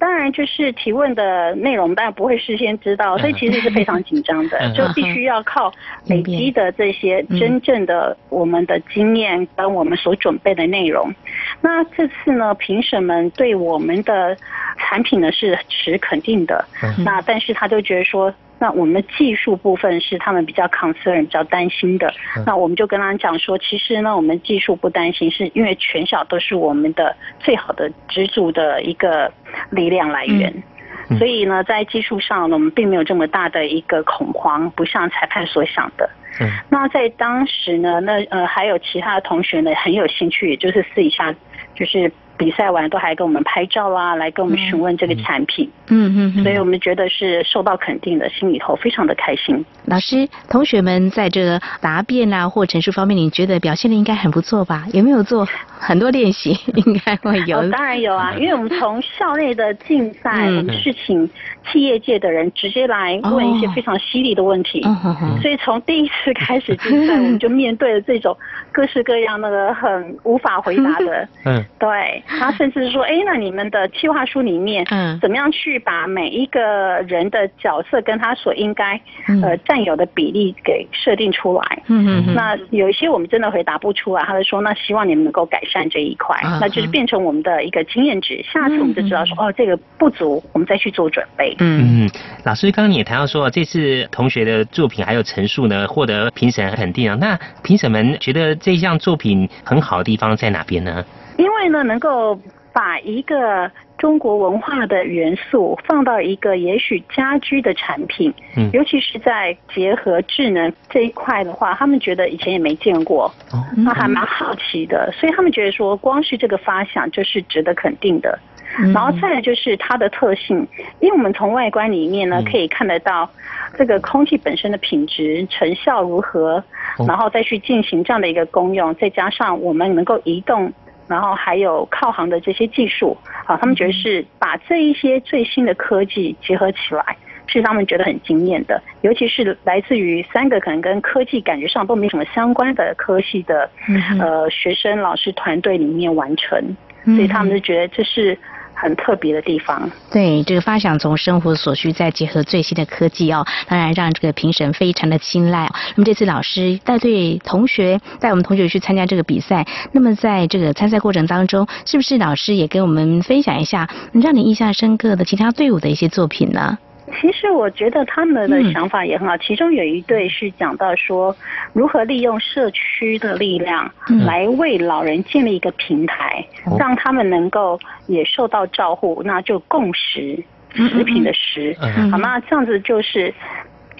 Speaker 6: 当然，就是提问的内容，当然不会事先知道，所以其实是非常紧张的，就必须要靠累积的这些真正的我们的经验跟我们所准备的内容。那这次呢，评审们对我们的产品呢是持肯定的，那但是他就觉得说。那我们技术部分是他们比较 concern、比较担心的。那我们就跟他讲说，其实呢，我们技术不担心，是因为全校都是我们的最好的支柱的一个力量来源。所以呢，在技术上呢，我们并没有这么大的一个恐慌，不像裁判所想的。
Speaker 2: 嗯。
Speaker 6: 那在当时呢，那呃还有其他的同学呢很有兴趣，也就是私底下就是。比赛完都还跟我们拍照啦，来跟我们询问这个产品，
Speaker 3: 嗯嗯，
Speaker 6: 所以我们觉得是受到肯定的，心里头非常的开心。
Speaker 3: 老师，同学们在这个答辩啊或陈述方面，你觉得表现的应该很不错吧？有没有做很多练习？(laughs) 应该会有。
Speaker 6: 当然有啊，因为我们从校内的竞赛，我们是请企业界的人直接来问一些非常犀利的问题，所以从第一次开始竞赛，我们就面对了这种各式各样那个很无法回答的，(laughs)
Speaker 2: 嗯，
Speaker 6: 对。他甚至说：“哎，那你们的计划书里面，嗯，怎么样去把每一个人的角色跟他所应该呃占有的比例给设定出来？
Speaker 3: 嗯嗯
Speaker 6: 那有一些我们真的回答不出来，他就说：那希望你们能够改善这一块，那就是变成我们的一个经验值。下次我们就知道说，哦，这个不足，我们再去做准备。
Speaker 2: 嗯嗯。老师，刚刚你也谈到说，这次同学的作品还有陈述呢，获得评审肯定啊。那评审们觉得这项作品很好的地方在哪边呢？”
Speaker 6: 因为呢，能够把一个中国文化的元素放到一个也许家居的产品，
Speaker 2: 嗯，
Speaker 6: 尤其是在结合智能这一块的话，他们觉得以前也没见过，哦，那还蛮好奇的，所以他们觉得说，光是这个发想就是值得肯定的。然后再来就是它的特性，因为我们从外观里面呢可以看得到这个空气本身的品质成效如何，然后再去进行这样的一个功用，再加上我们能够移动。然后还有靠航的这些技术，啊，他们觉得是把这一些最新的科技结合起来，是他们觉得很惊艳的。尤其是来自于三个可能跟科技感觉上都没什么相关的科系的呃学生老师团队里面完成，所以他们就觉得这是。很特别的地方，
Speaker 3: 对这个发想从生活所需再结合最新的科技哦，当然让这个评审非常的青睐。那么这次老师带队同学带我们同学去参加这个比赛，那么在这个参赛过程当中，是不是老师也跟我们分享一下让你印象深刻的其他队伍的一些作品呢？
Speaker 6: 其实我觉得他们的想法也很好，其中有一对是讲到说如何利用社区的力量来为老人建立一个平台，让他们能够也受到照顾，那就共识食品的食，好那这样子就是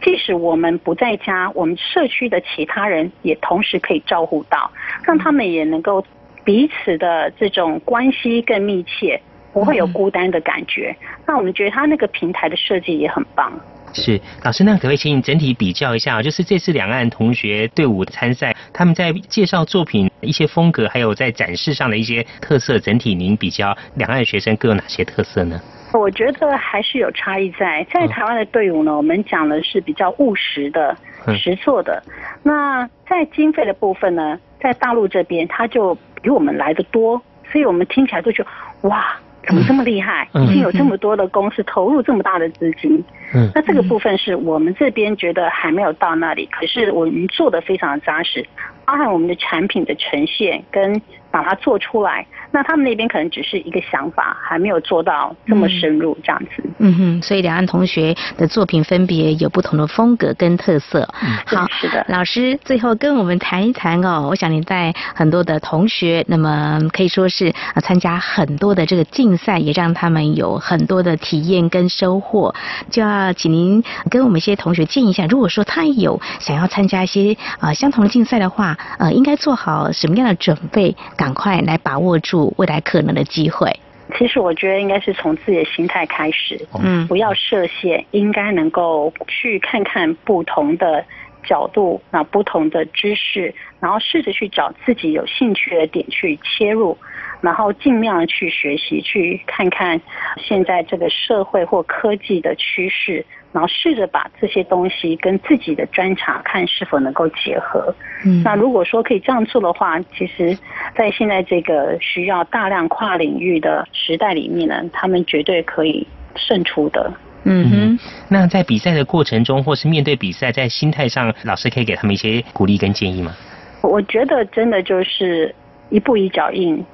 Speaker 6: 即使我们不在家，我们社区的其他人也同时可以照顾到，让他们也能够彼此的这种关系更密切。不会有孤单的感觉。那我们觉得他那个平台的设计也很棒。
Speaker 2: 是老师，那可不可以请你整体比较一下，就是这次两岸同学队伍参赛，他们在介绍作品一些风格，还有在展示上的一些特色，整体您比较两岸学生各有哪些特色呢？
Speaker 6: 我觉得还是有差异在。在台湾的队伍呢，我们讲的是比较务实的、实做的。那在经费的部分呢，在大陆这边，他就比我们来的多，所以我们听起来就觉得哇。怎么这么厉害？已经有这么多的公司投入这么大的资金，那这个部分是我们这边觉得还没有到那里，可是我们做的非常扎实，包含我们的产品的呈现跟把它做出来。那他们那边可能只是一个想法，还没有做到这么深入这样子。
Speaker 3: 嗯哼，所以两岸同学的作品分别有不同的风格跟特色。
Speaker 6: 嗯好，是的。
Speaker 3: 老师最后跟我们谈一谈哦，我想你带很多的同学，那么可以说是啊参加很多的这个竞赛，也让他们有很多的体验跟收获。就要请您跟我们一些同学建议一下，如果说他有想要参加一些啊相同的竞赛的话，呃，应该做好什么样的准备，赶快来把握住。未来可能的机会，
Speaker 6: 其实我觉得应该是从自己的心态开始，嗯，不要设限，应该能够去看看不同的角度，那不同的知识，然后试着去找自己有兴趣的点去切入。然后尽量去学习，去看看现在这个社会或科技的趋势，然后试着把这些东西跟自己的专长看是否能够结合。
Speaker 3: 嗯，
Speaker 6: 那如果说可以这样做的话，其实，在现在这个需要大量跨领域的时代里面呢，他们绝对可以胜出的。
Speaker 3: 嗯哼，
Speaker 2: 那在比赛的过程中，或是面对比赛，在心态上，老师可以给他们一些鼓励跟建议吗？
Speaker 6: 我觉得真的就是一步一脚印。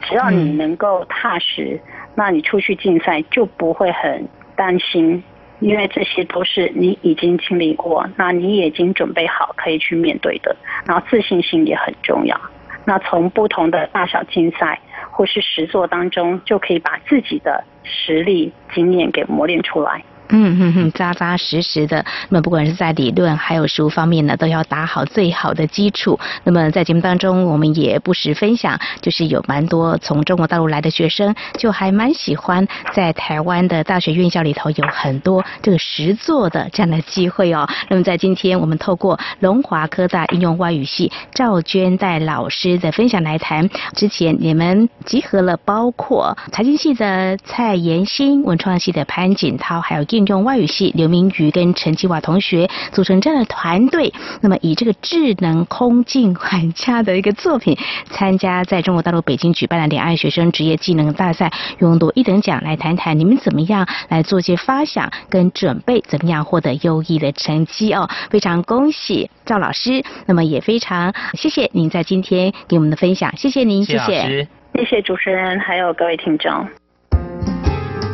Speaker 6: 只要你能够踏实，那你出去竞赛就不会很担心因为这些都是你已经经历过，那你已经准备好可以去面对的。然后自信心也很重要。那从不同的大小竞赛或是实作当中，就可以把自己的实力、经验给磨练出来。
Speaker 3: 嗯哼哼，扎扎实实的。那么不管是在理论还有实务方面呢，都要打好最好的基础。那么在节目当中，我们也不时分享，就是有蛮多从中国大陆来的学生，就还蛮喜欢在台湾的大学院校里头有很多这个实作的这样的机会哦。那么在今天，我们透过龙华科大应用外语系赵娟代老师的分享来谈，之前你们集合了包括财经系的蔡延新、文创系的潘锦涛，还有。应用外语系刘明宇跟陈其华同学组成这样的团队，那么以这个智能空镜管家的一个作品，参加在中国大陆北京举办的两岸学生职业技能大赛，勇夺一等奖。来谈谈你们怎么样来做些发想跟准备，怎么样获得优异的成绩哦？非常恭喜赵老师，那么也非常谢谢您在今天给我们的分享，谢谢您，谢
Speaker 2: 谢，
Speaker 6: 谢谢主持人，还有各位听众。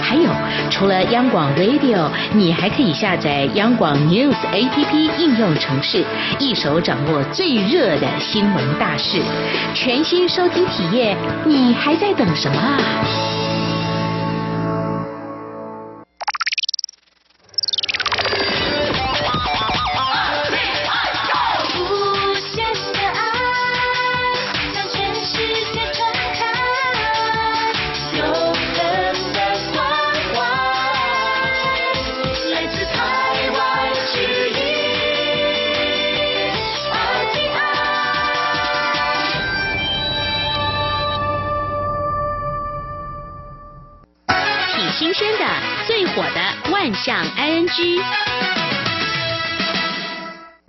Speaker 1: 还有，除了央广 Radio，你还可以下载央广 News APP 应用城市，一手掌握最热的新闻大事，全新收听体验，你还在等什么啊？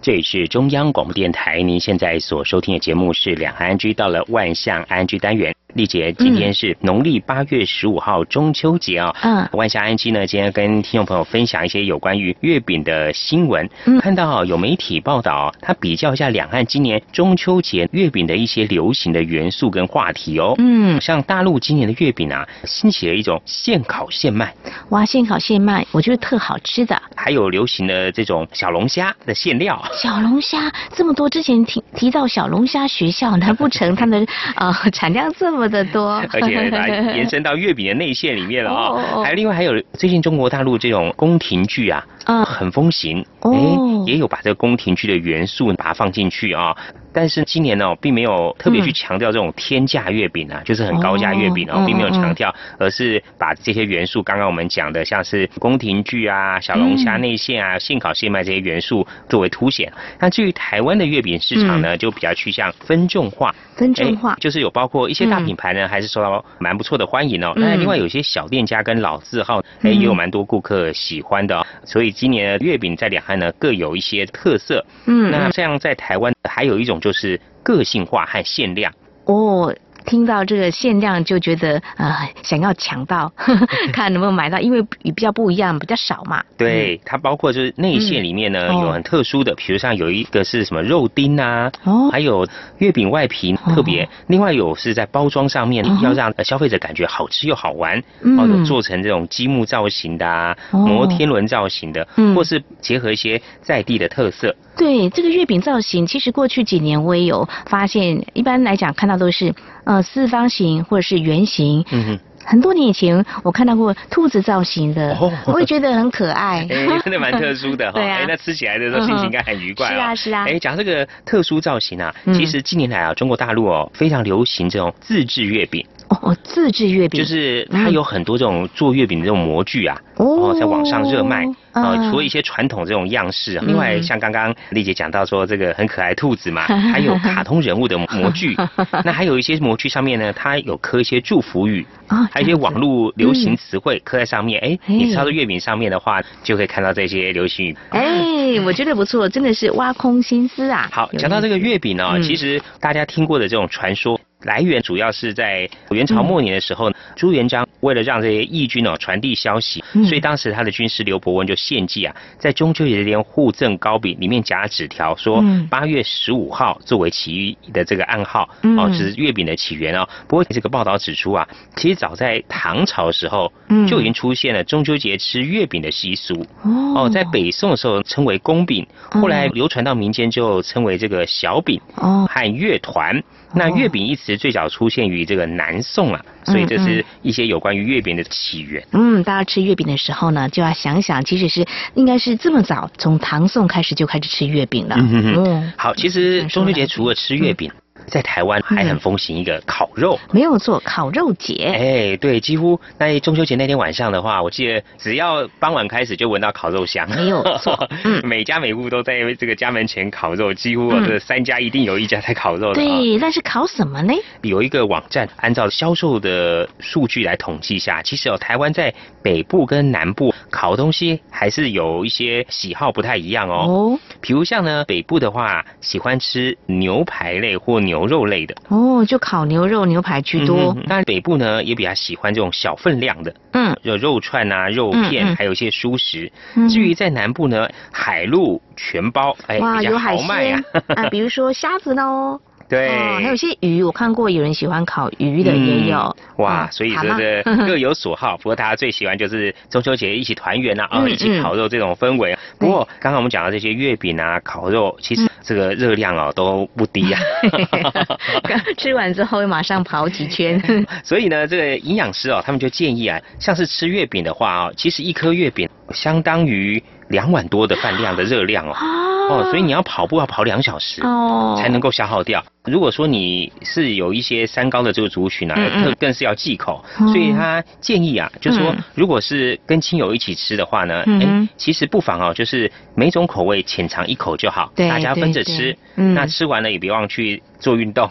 Speaker 2: 这里是中央广播电台，您现在所收听的节目是两岸安居到了万象安居单元。丽姐，今天是农历八月十五号中秋节啊。嗯。万夏安基呢，今天跟听众朋友分享一些有关于月饼的新闻。嗯。看到有媒体报道，他比较一下两岸今年中秋节月饼的一些流行的元素跟话题哦。嗯。像大陆今年的月饼啊，兴起了一种现烤现卖。
Speaker 3: 哇，现烤现卖，我觉得特好吃的。
Speaker 2: 还有流行的这种小龙虾的馅料。
Speaker 3: 小龙虾这么多，之前提提到小龙虾学校，难不成他们呃产量这么？的多，(laughs)
Speaker 2: 而且把延伸到月饼的内馅里面了啊！还另外还有最近中国大陆这种宫廷剧啊，很风行，哎，也有把这个宫廷剧的元素把它放进去啊。但是今年呢，并没有特别去强调这种天价月饼啊，就是很高价月饼哦，并没有强调，而是把这些元素，刚刚我们讲的，像是宫廷剧啊、小龙虾内馅啊、现烤现卖这些元素作为凸显。那至于台湾的月饼市场呢，就比较趋向分众化。
Speaker 3: 分众化
Speaker 2: 就是有包括一些大品牌呢，还是受到蛮不错的欢迎哦。那另外有些小店家跟老字号，哎，也有蛮多顾客喜欢的。所以今年的月饼在两岸呢各有一些特色。嗯，那这样在台湾还有一种就是个性化和限量。
Speaker 3: 哦。听到这个限量就觉得呃想要抢到呵呵，(laughs) 看能不能买到，因为比较不一样，比较少嘛。
Speaker 2: 对，它包括就是内馅里面呢有很特殊的，比如像有一个是什么肉丁啊，哦，还有月饼外皮特别，另外有是在包装上面要让消费者感觉好吃又好玩，哦，有做成这种积木造型的啊，摩天轮造型的，或是结合一些在地的特色。
Speaker 3: 对，这个月饼造型，其实过去几年我也有发现，一般来讲看到都是。呃，四方形或者是圆形，嗯哼，很多年以前我看到过兔子造型的，我也觉得很可爱，(laughs)
Speaker 2: 真的蛮特殊的哈。(laughs) 对啊，那吃起来的时候心情应该很愉快。
Speaker 3: 是啊，是啊。
Speaker 2: 哎，讲这个特殊造型啊，其实近年来啊，中国大陆哦非常流行这种自制月饼。
Speaker 3: 哦，自制月饼
Speaker 2: 就是它有很多这种做月饼的这种模具啊，哦，在网上热卖啊。除了一些传统这种样式，另外像刚刚丽姐讲到说这个很可爱兔子嘛，(laughs) 还有卡通人物的模具。(laughs) 那还有一些模具上面呢，它有刻一些祝福语啊，还有一些网络流行词汇刻在上面。哎，你抄到月饼上面的话，就可以看到这些流行语。
Speaker 3: 哎，我觉得不错，真的是挖空心思啊。
Speaker 2: 好，讲到这个月饼呢，其实大家听过的这种传说。来源主要是在元朝末年的时候，朱元璋为了让这些义军哦传递消息，所以当时他的军师刘伯温就献计啊，在中秋节这天互赠糕饼，里面夹了纸条，说八月十五号作为起义的这个暗号，哦，这是月饼的起源哦。不过这个报道指出啊，其实早在唐朝的时候就已经出现了中秋节吃月饼的习俗哦，在北宋的时候称为宫饼，后来流传到民间就称为这个小饼哦。和月团。那月饼一词最早出现于这个南宋啊，所以这是一些有关于月饼的起源。
Speaker 3: 嗯，大家吃月饼的时候呢，就要想想，其实是应该是这么早，从唐宋开始就开始吃月饼了。
Speaker 2: 嗯，好，其实中秋节除了吃月饼。在台湾还很风行一个烤肉，
Speaker 3: 没有错，烤肉节。
Speaker 2: 哎，对，几乎那中秋节那天晚上的话，我记得只要傍晚开始就闻到烤肉香，
Speaker 3: 没有错，(laughs) 嗯
Speaker 2: 每家每户都在这个家门前烤肉，几乎这三家一定有一家在烤肉。
Speaker 3: 对，但是烤什么呢？
Speaker 2: 有一个网站按照销售的数据来统计下，其实哦，台湾在北部跟南部烤东西还是有一些喜好不太一样哦。哦，比如像呢，北部的话喜欢吃牛排类或牛。牛肉类的
Speaker 3: 哦，就烤牛肉、牛排居多。
Speaker 2: 当然北部呢也比较喜欢这种小分量的，嗯，有肉串啊、肉片，还有一些蔬食。至于在南部呢，海陆全包，
Speaker 3: 哎，比较豪迈呀。啊，比如说虾子喽。
Speaker 2: 对，
Speaker 3: 还有些鱼，我看过有人喜欢烤鱼的也有。
Speaker 2: 哇，所以这个 (laughs) 各有所好。不过大家最喜欢就是中秋节一起团圆啊，啊，一起烤肉这种氛围。不过刚刚我们讲到这些月饼啊、烤肉，其实这个热量哦都不低呀。(laughs)
Speaker 3: 吃完之后会马上跑几圈。(laughs)
Speaker 2: 所以呢，这个营养师哦，他们就建议啊，像是吃月饼的话哦，其实一颗月饼相当于。两碗多的饭量的热量哦，哦，所以你要跑步要跑两小时哦，才能够消耗掉。如果说你是有一些三高的这个族群呢，更更是要忌口。所以他建议啊，就是说，如果是跟亲友一起吃的话呢，嗯，其实不妨哦，就是每种口味浅尝一口就好，大家分着吃。那吃完了也别忘去做运动。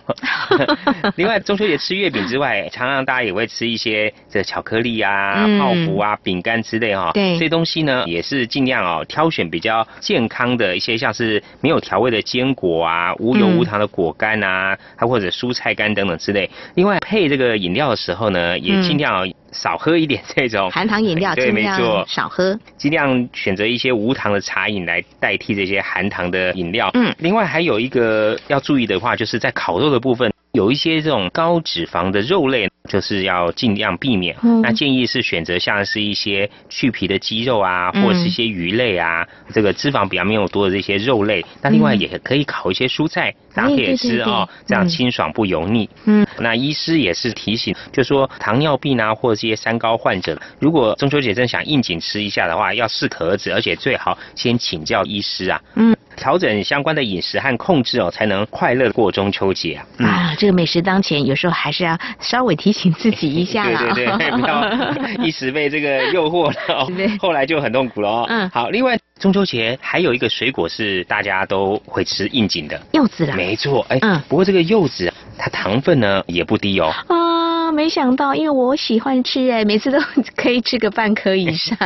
Speaker 2: (laughs) 另外，中秋节吃月饼之外，(laughs) 常常大家也会吃一些这巧克力啊、泡芙啊、饼干之类哈。
Speaker 3: 对，
Speaker 2: 这些东西呢，也是尽量哦。哦，挑选比较健康的一些，像是没有调味的坚果啊，无油无糖的果干啊，还或者蔬菜干等等之类。另外配这个饮料的时候呢，也尽量少喝一点这种
Speaker 3: 含糖饮料，
Speaker 2: 对，没错，
Speaker 3: 少喝，
Speaker 2: 尽量选择一些无糖的茶饮来代替这些含糖的饮料。嗯，另外还有一个要注意的话，就是在烤肉的部分。有一些这种高脂肪的肉类，就是要尽量避免。那建议是选择像是一些去皮的鸡肉啊，或者是一些鱼类啊，这个脂肪比较没有多的这些肉类。那另外也可以烤一些蔬菜搭配吃哦，这样清爽不油腻。嗯，那医师也是提醒，就说糖尿病啊，或者这些三高患者，如果中秋节真想应景吃一下的话，要适可而止，而且最好先请教医师啊。嗯。调整相关的饮食和控制哦，才能快乐过中秋节啊。嗯
Speaker 3: 啊，这个美食当前，有时候还是要稍微提醒自己一下啦。
Speaker 2: 对对对，(laughs) 不要一时被这个诱惑了哦，后来就很痛苦了哦。
Speaker 3: 嗯
Speaker 2: 好，另外中秋节还有一个水果是大家都会吃应景的，
Speaker 3: 柚子啦。
Speaker 2: 没错，哎，
Speaker 3: 嗯
Speaker 2: 不过这个柚子啊它糖分呢也不低哦。
Speaker 3: 啊，没想到，因为我喜欢吃哎，每次都可以吃个半颗以上。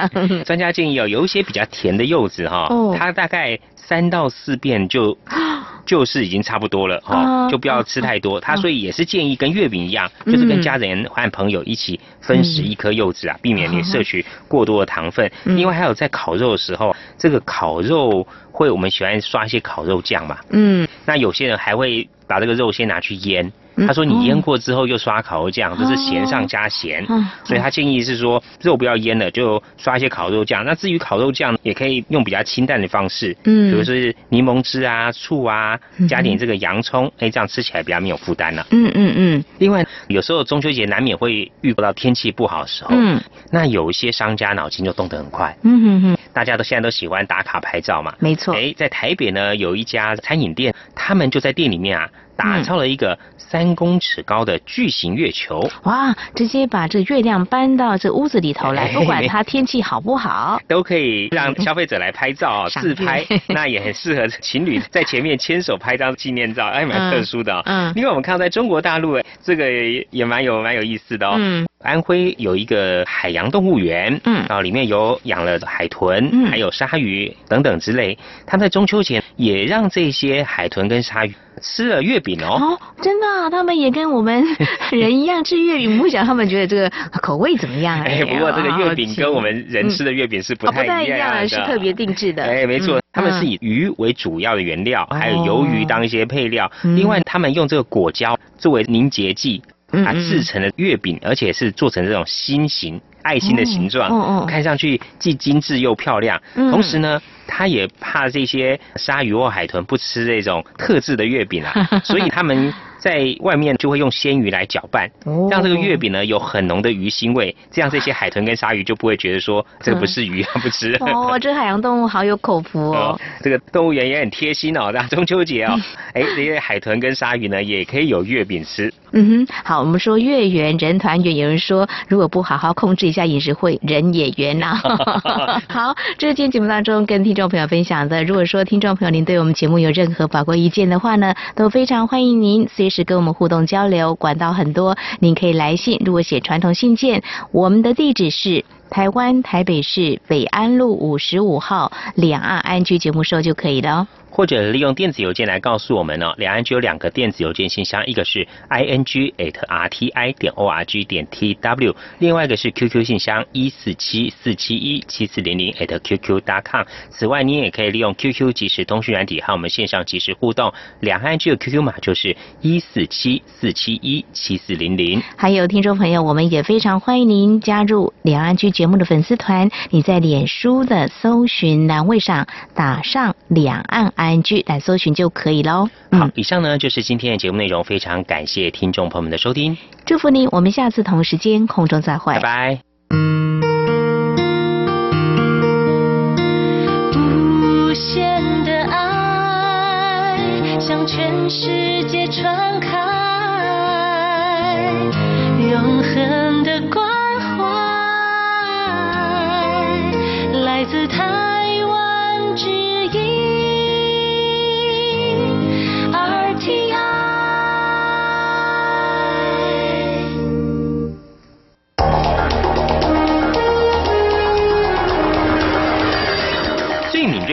Speaker 2: 专家建议哦，有一些比较甜的柚子哈、
Speaker 3: 哦
Speaker 2: 它大概三到四遍就 (gasps) 就是已经差不多了哈、
Speaker 3: 啊
Speaker 2: 就不要吃太多。它
Speaker 3: 啊
Speaker 2: 所以也是建议跟月饼一样，
Speaker 3: 嗯
Speaker 2: 就是跟家人和朋友一起分食一颗柚子啊，避免你摄取过多的糖分。
Speaker 3: 嗯
Speaker 2: 另外还有在烤肉的时候，这个烤肉会我们喜欢刷一些烤肉酱嘛，
Speaker 3: 嗯，
Speaker 2: 那有些人还会把这个肉先拿去腌。
Speaker 3: 嗯
Speaker 2: 他说你腌过之后又刷烤肉酱，这是咸上加咸
Speaker 3: 哦，
Speaker 2: 所以他建议是说肉不要腌了，就刷一些烤肉酱。那至于烤肉酱，也可以用比较清淡的方式，
Speaker 3: 嗯。
Speaker 2: 比如说是柠檬汁啊、醋啊
Speaker 3: 嗯，
Speaker 2: 加点这个洋葱，哎，这样吃起来比较没有负担了。
Speaker 3: 嗯嗯嗯。
Speaker 2: 另外，有时候中秋节难免会遇到天气不好的时候，
Speaker 3: 嗯。
Speaker 2: 那有一些商家脑筋就动得很快，
Speaker 3: 嗯哼哼，
Speaker 2: 大家都现在都喜欢打卡拍照嘛，
Speaker 3: 没错。
Speaker 2: 哎，在台北呢，有一家餐饮店，他们就在店里面啊，打造了一个三公尺高的巨型月球。
Speaker 3: 哇，直接把这月亮搬到这屋子里头来，
Speaker 2: 哎
Speaker 3: 不管它天气好不好。(laughs)
Speaker 2: 都可以让消费者来拍照 (laughs) 啊、自拍，那也很适合情侣在前面牵手拍张纪念照，(laughs) 哎，蛮特殊的啊、
Speaker 3: 嗯嗯
Speaker 2: 另外，我们看到在中国大陆，哎，这个也也蛮有蛮有意思的哦。
Speaker 3: 嗯
Speaker 2: 安徽有一个海洋动物园，
Speaker 3: 嗯
Speaker 2: 然后里面有养了海豚，
Speaker 3: 嗯
Speaker 2: 还有鲨鱼等等之类。他们在中秋节也让这些海豚跟鲨鱼吃了月饼哦。
Speaker 3: 哦，真的啊、他们也跟我们 (laughs) 人一样吃月饼，不想他们觉得这个口味怎么样？(laughs)
Speaker 2: 哎，不过这个月饼跟我们人吃
Speaker 3: 的
Speaker 2: 的月饼是不
Speaker 3: 太
Speaker 2: 太一样的，
Speaker 3: 是特别定制的。
Speaker 2: 哎，没错
Speaker 3: 嗯，
Speaker 2: 他们是以鱼为主要的原料，还有鱿鱼当一些配料。
Speaker 3: 嗯
Speaker 2: 另外，他们用这个果胶作为凝结剂，啊，制成的月饼，而且是做成这种心形。爱心的形状，
Speaker 3: 哦哦哦
Speaker 2: 看上去既精致又漂亮。
Speaker 3: 嗯
Speaker 2: 同时呢，他也怕这些鲨鱼或海豚不吃这种特制的月饼啊，(laughs) 所以他们在外面就会用鲜鱼来搅拌，
Speaker 3: 哦
Speaker 2: 让这个月饼呢有很浓的鱼腥味，这样这些海豚跟鲨鱼就不会觉得说这个不是鱼，它 (laughs) 不吃。
Speaker 3: 哦，这海洋动物好有口福哦
Speaker 2: 哦。，这个动物园也很贴心哦，让中秋节哦，(laughs) 哎，这些海豚跟鲨鱼呢也可以有月饼吃。
Speaker 3: 嗯哼，好，我们说月圆人团圆，有人说如果不好好控制一下饮食，会人也圆呐、好，这是今天节目当中跟听众朋友分享的。如果说听众朋友您对我们节目有任何宝贵意见的话呢，都非常欢迎您随时跟我们互动交流，管道很多，您可以来信，如果写传统信件，我们的地址是。台湾台北市北安路五十五号两岸安居节目收就可以了哦。
Speaker 2: 或者利用电子邮件来告诉我们哦，两岸只有两个电子邮件信箱，一个是 i n g at r t i 点 o r g 点 t w，另外一个是 QQ 信箱一四七四七一七四零零 at qq dot com。此外，你也可以利用 QQ 即时通讯软体和我们线上即时互动。两岸居的 QQ 码就是一四七四七一七四零零。
Speaker 3: 还有听众朋友，我们也非常欢迎您加入两岸居节目的粉丝团。你在脸书的搜寻栏位上打上“两岸安居”来搜寻就可以喽。
Speaker 2: 好，以上呢就是今天的节目内容，非常感谢听众朋友们的收听，
Speaker 3: 祝福您，我们下次同时间空中再会。
Speaker 2: 拜拜。
Speaker 5: 无限的爱向全世界传开，永恒的关怀来自台